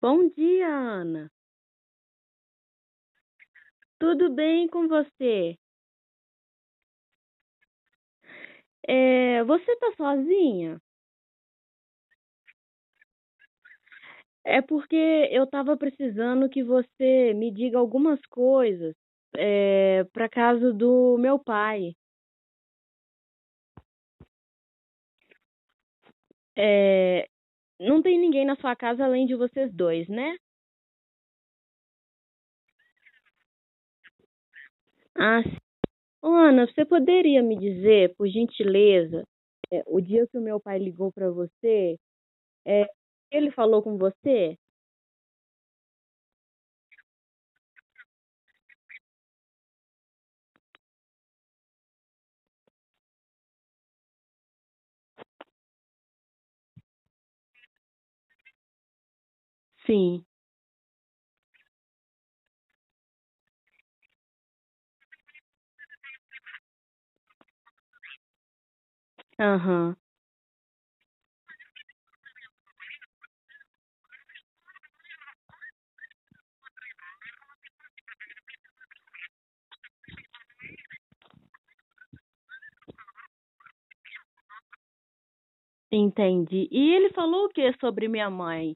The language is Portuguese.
Bom dia, Ana. Tudo bem com você? É, você tá sozinha? É porque eu tava precisando que você me diga algumas coisas é, para caso do meu pai. É, não tem ninguém na sua casa além de vocês dois, né? Ah, Ana, você poderia me dizer, por gentileza, é, o dia que o meu pai ligou para você, é, ele falou com você? Sim. Aham. Entendi. E ele falou o que sobre minha mãe?